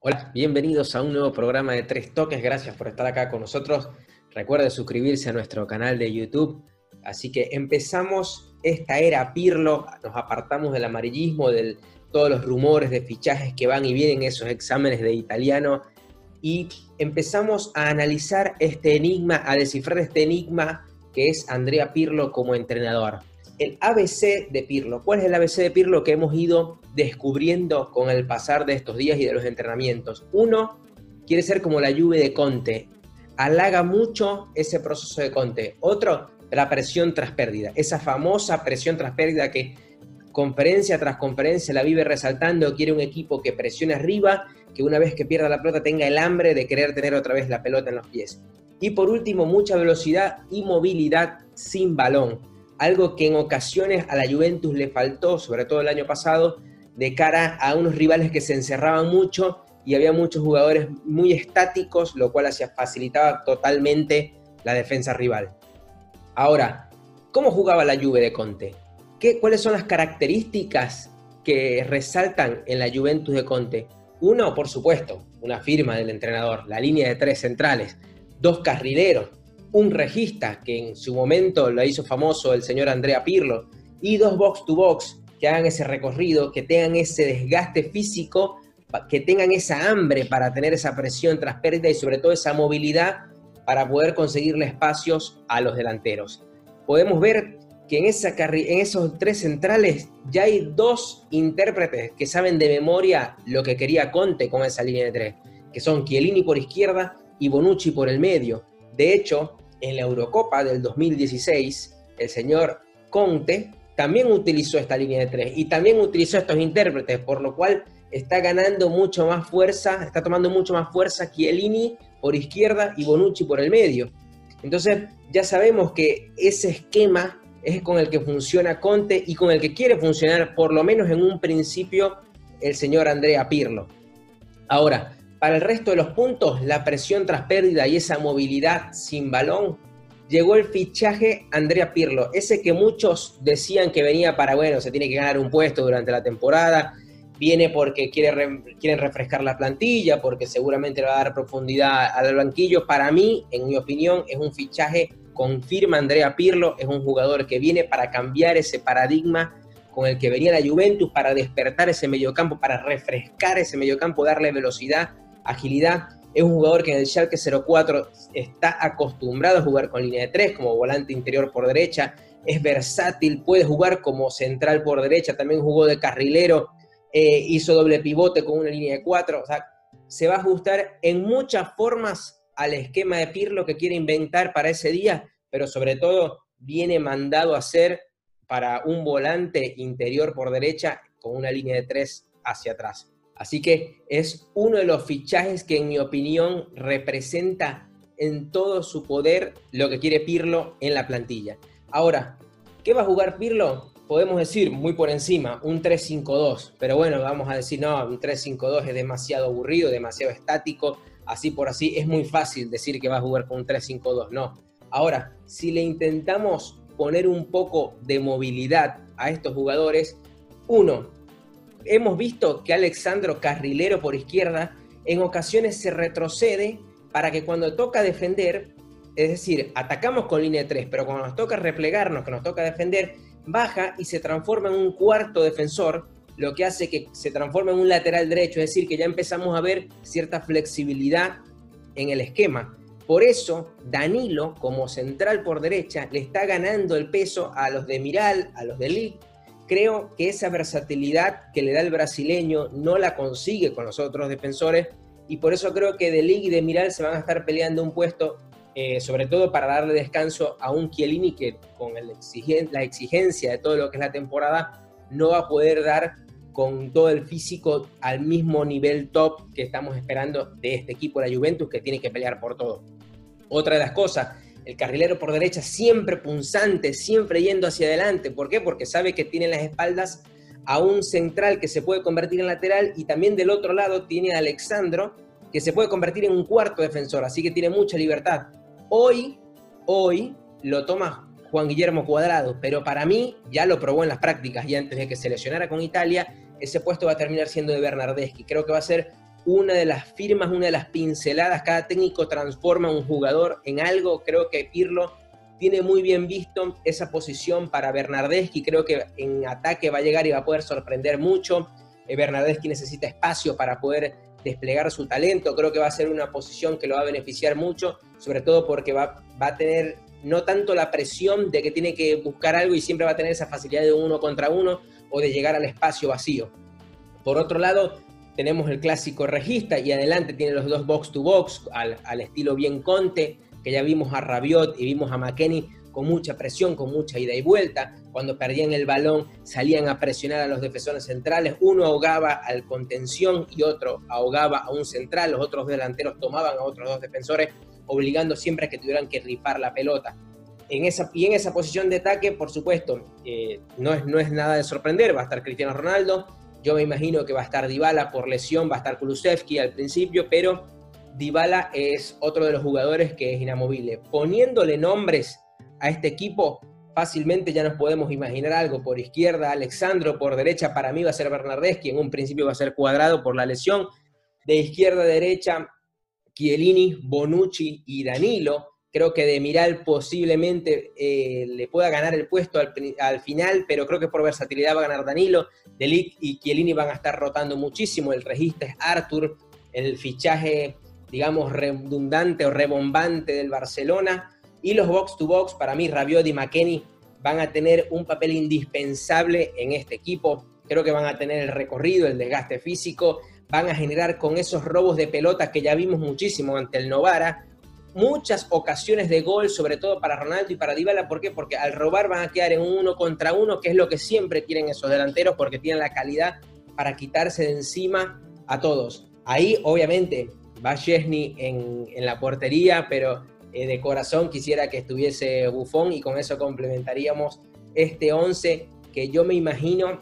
Hola, bienvenidos a un nuevo programa de Tres Toques. Gracias por estar acá con nosotros. Recuerde suscribirse a nuestro canal de YouTube. Así que empezamos esta era Pirlo, nos apartamos del amarillismo, de todos los rumores de fichajes que van y vienen, esos exámenes de italiano, y empezamos a analizar este enigma, a descifrar este enigma que es Andrea Pirlo como entrenador el ABC de Pirlo. ¿Cuál es el ABC de Pirlo que hemos ido descubriendo con el pasar de estos días y de los entrenamientos? Uno, quiere ser como la lluvia de Conte. Halaga mucho ese proceso de Conte. Otro, la presión tras pérdida. Esa famosa presión tras pérdida que conferencia tras conferencia la vive resaltando. Quiere un equipo que presione arriba, que una vez que pierda la pelota tenga el hambre de querer tener otra vez la pelota en los pies. Y por último, mucha velocidad y movilidad sin balón algo que en ocasiones a la Juventus le faltó, sobre todo el año pasado, de cara a unos rivales que se encerraban mucho y había muchos jugadores muy estáticos, lo cual hacía, facilitaba totalmente la defensa rival. Ahora, ¿cómo jugaba la Juve de Conte? ¿Qué, ¿Cuáles son las características que resaltan en la Juventus de Conte? Uno, por supuesto, una firma del entrenador, la línea de tres centrales, dos carrileros, un regista, que en su momento lo hizo famoso el señor Andrea Pirlo, y dos box to box que hagan ese recorrido, que tengan ese desgaste físico, que tengan esa hambre para tener esa presión tras pérdida y sobre todo esa movilidad para poder conseguirle espacios a los delanteros. Podemos ver que en, esa en esos tres centrales ya hay dos intérpretes que saben de memoria lo que quería Conte con esa línea de tres, que son Chiellini por izquierda y Bonucci por el medio. De hecho, en la Eurocopa del 2016, el señor Conte también utilizó esta línea de tres y también utilizó estos intérpretes, por lo cual está ganando mucho más fuerza, está tomando mucho más fuerza Chiellini por izquierda y Bonucci por el medio. Entonces ya sabemos que ese esquema es con el que funciona Conte y con el que quiere funcionar, por lo menos en un principio, el señor Andrea Pirlo. Ahora, para el resto de los puntos, la presión tras pérdida y esa movilidad sin balón, llegó el fichaje Andrea Pirlo, ese que muchos decían que venía para, bueno, se tiene que ganar un puesto durante la temporada, viene porque quiere quieren refrescar la plantilla, porque seguramente va a dar profundidad al banquillo. Para mí, en mi opinión, es un fichaje, confirma Andrea Pirlo, es un jugador que viene para cambiar ese paradigma con el que venía la Juventus, para despertar ese mediocampo, para refrescar ese mediocampo, darle velocidad agilidad. Es un jugador que en el Schalke 04 está acostumbrado a jugar con línea de 3 como volante interior por derecha. Es versátil, puede jugar como central por derecha, también jugó de carrilero, eh, hizo doble pivote con una línea de 4. O sea, se va a ajustar en muchas formas al esquema de Pirlo que quiere inventar para ese día, pero sobre todo viene mandado a ser para un volante interior por derecha con una línea de 3 hacia atrás. Así que es uno de los fichajes que en mi opinión representa en todo su poder lo que quiere Pirlo en la plantilla. Ahora, ¿qué va a jugar Pirlo? Podemos decir muy por encima, un 3-5-2, pero bueno, vamos a decir, no, un 3-5-2 es demasiado aburrido, demasiado estático, así por así, es muy fácil decir que va a jugar con un 3-5-2, no. Ahora, si le intentamos poner un poco de movilidad a estos jugadores, uno, hemos visto que Alexandro Carrilero por izquierda en ocasiones se retrocede para que cuando toca defender, es decir, atacamos con línea de 3, pero cuando nos toca replegarnos, que nos toca defender, baja y se transforma en un cuarto defensor, lo que hace que se transforme en un lateral derecho, es decir, que ya empezamos a ver cierta flexibilidad en el esquema. Por eso, Danilo, como central por derecha, le está ganando el peso a los de Miral, a los de Lee creo que esa versatilidad que le da el brasileño no la consigue con los otros defensores y por eso creo que De Ligt y de Miral se van a estar peleando un puesto, eh, sobre todo para darle descanso a un Chiellini que con la exigencia de todo lo que es la temporada no va a poder dar con todo el físico al mismo nivel top que estamos esperando de este equipo, la Juventus, que tiene que pelear por todo. Otra de las cosas, el carrilero por derecha siempre punzante, siempre yendo hacia adelante. ¿Por qué? Porque sabe que tiene las espaldas a un central que se puede convertir en lateral y también del otro lado tiene a Alexandro que se puede convertir en un cuarto defensor, así que tiene mucha libertad. Hoy, hoy lo toma Juan Guillermo Cuadrado, pero para mí ya lo probó en las prácticas y antes de que se lesionara con Italia, ese puesto va a terminar siendo de Bernardeschi. Creo que va a ser una de las firmas, una de las pinceladas. Cada técnico transforma a un jugador en algo. Creo que Pirlo tiene muy bien visto esa posición para Bernardeschi. Creo que en ataque va a llegar y va a poder sorprender mucho. Eh, Bernardeschi necesita espacio para poder desplegar su talento. Creo que va a ser una posición que lo va a beneficiar mucho, sobre todo porque va, va a tener no tanto la presión de que tiene que buscar algo y siempre va a tener esa facilidad de uno contra uno o de llegar al espacio vacío. Por otro lado, tenemos el clásico regista y adelante tiene los dos box to box al, al estilo bien Conte, que ya vimos a Rabiot y vimos a McKenny con mucha presión, con mucha ida y vuelta. Cuando perdían el balón salían a presionar a los defensores centrales. Uno ahogaba al contención y otro ahogaba a un central. Los otros delanteros tomaban a otros dos defensores, obligando siempre a que tuvieran que ripar la pelota. En esa, y en esa posición de ataque, por supuesto, eh, no, es, no es nada de sorprender. Va a estar Cristiano Ronaldo. Yo me imagino que va a estar Dybala por lesión, va a estar Kulusevski al principio, pero Dybala es otro de los jugadores que es inamovible. Poniéndole nombres a este equipo, fácilmente ya nos podemos imaginar algo. Por izquierda, Alexandro, por derecha, para mí va a ser Bernardeschi, en un principio va a ser cuadrado por la lesión. De izquierda a derecha, Chiellini, Bonucci y Danilo. Creo que de Miral posiblemente eh, le pueda ganar el puesto al, final, pero creo que por versatilidad va a ganar Danilo. Delic y Chiellini van a estar rotando muchísimo. El registro es Arthur, el fichaje, digamos, redundante o rebombante del Barcelona. Y los box to box, para mí, Rabiot y McKenny van a tener un papel indispensable en este equipo. Creo que van a tener el recorrido, el desgaste físico, van a generar con esos robos de pelota que ya vimos muchísimo ante el Novara, muchas ocasiones de gol, sobre todo para Ronaldo y para Dybala. ¿Por qué? Porque al robar van a quedar en uno contra uno, que es lo que siempre quieren esos delanteros, porque tienen la calidad para quitarse de encima a todos. Ahí, obviamente, va Chesney en, en la portería, pero eh, de corazón quisiera que estuviese Bufón y con eso complementaríamos este 11 que yo me imagino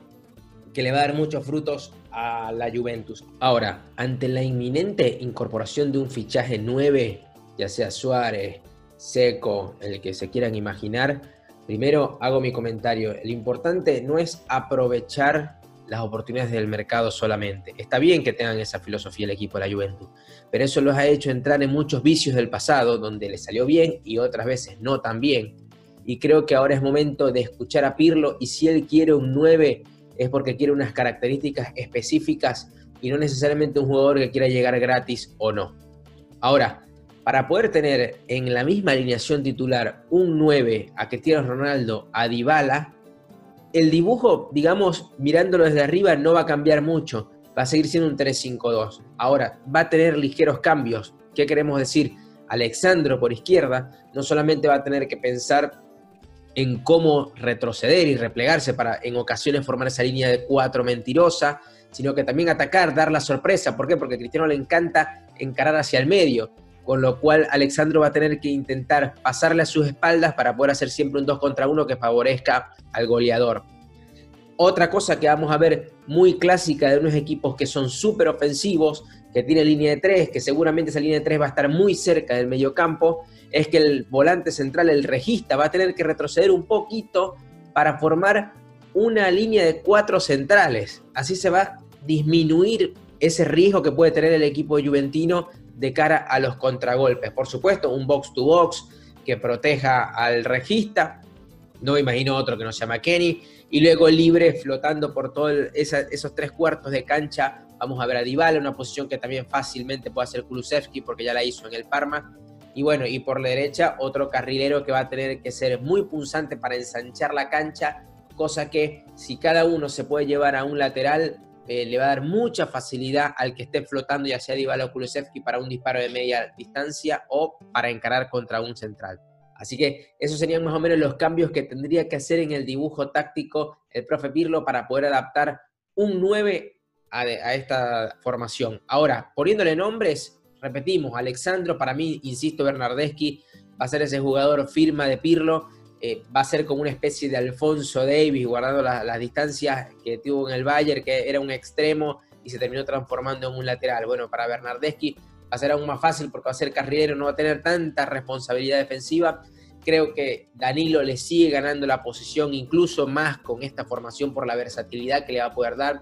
que le va a dar muchos frutos a la Juventus. Ahora, ante la inminente incorporación de un fichaje 9, ya sea Suárez, Seco, el que se quieran imaginar, primero hago mi comentario. El importante no es aprovechar las oportunidades del mercado solamente. Está bien que tengan esa filosofía el equipo de la Juventus, pero eso los ha hecho entrar en muchos vicios del pasado, donde les salió bien y otras veces no tan bien. Y creo que ahora es momento de escuchar a Pirlo y si él quiere un 9 es porque quiere unas características específicas y no necesariamente un jugador que quiera llegar gratis o no. Ahora, para poder tener en la misma alineación titular un 9 a Cristiano Ronaldo, a Dybala, el dibujo, digamos, mirándolo desde arriba, no va a cambiar mucho. Va a seguir siendo un 3-5-2. Ahora, va a tener ligeros cambios. ¿Qué queremos decir? Alexandro por izquierda no solamente va a tener que pensar en cómo retroceder y replegarse para en ocasiones formar esa línea de cuatro mentirosa, sino que también atacar, dar la sorpresa. ¿Por qué? Porque Cristiano le encanta encarar hacia el medio, con lo cual Alexandro va a tener que intentar pasarle a sus espaldas para poder hacer siempre un 2 contra 1 que favorezca al goleador. Otra cosa que vamos a ver muy clásica de unos equipos que son súper ofensivos, que tiene línea de 3, que seguramente esa línea de 3 va a estar muy cerca del mediocampo, es que el volante central, el regista, va a tener que retroceder un poquito para formar una línea de cuatro centrales. Así se va a disminuir ese riesgo que puede tener el equipo juventino de cara a los contragolpes. Por supuesto, un box to box que proteja al regista. No imagino otro que no se llama Kenny. Y luego libre flotando por todos esos tres cuartos de cancha. Vamos a ver a Dybala, una posición que también fácilmente puede hacer Kulusevski porque ya la hizo en el Parma. Y bueno, y por la derecha otro carrilero que va a tener que ser muy punzante para ensanchar la cancha, cosa que si cada uno se puede llevar a un lateral, eh, le va a dar mucha facilidad al que esté flotando, ya sea Dybala o Kulusevski, para un disparo de media distancia o para encarar contra un central. Así que esos serían más o menos los cambios que tendría que hacer en el dibujo táctico el profe Pirlo para poder adaptar un 9 a, a esta formación. Ahora, poniéndole nombres, repetimos, Alexandro, para mí, insisto, Bernardeschi va a ser ese jugador firma de Pirlo eh, va a ser como una especie de Alfonso Davis, guardando las distancias que tuvo en el Bayern, que era un extremo y se terminó transformando en un lateral. Bueno, para Bernardeschi va a ser aún más fácil porque va a ser carrilero, no va a tener tanta responsabilidad defensiva. Creo que Danilo le sigue ganando la posición, incluso más con esta formación por la versatilidad que le va a poder dar.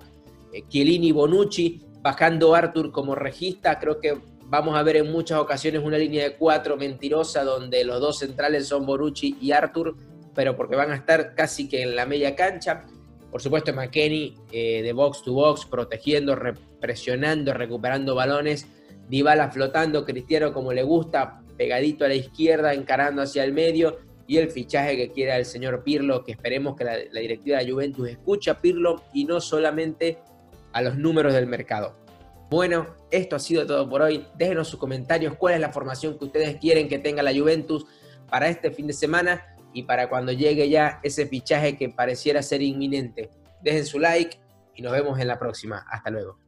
Eh, Chiellini Bonucci bajando Arthur como regista, creo que vamos a ver en muchas ocasiones una línea de cuatro mentirosa donde los dos centrales son Borucci y Arthur, pero porque van a estar casi que en la media cancha. Por supuesto, McKenny eh, de box to box, protegiendo, presionando, recuperando balones. Dybala flotando, Cristiano como le gusta, pegadito a la izquierda, encarando hacia el medio. Y el fichaje que quiera el señor Pirlo, que esperemos que la, directiva de Juventus escuche a Pirlo y no solamente a los números del mercado. Bueno, esto ha sido todo por hoy. Déjenos sus comentarios cuál es la formación que ustedes quieren que tenga la Juventus para este fin de semana y para cuando llegue ya ese fichaje que pareciera ser inminente. Dejen su like y nos vemos en la próxima. Hasta luego.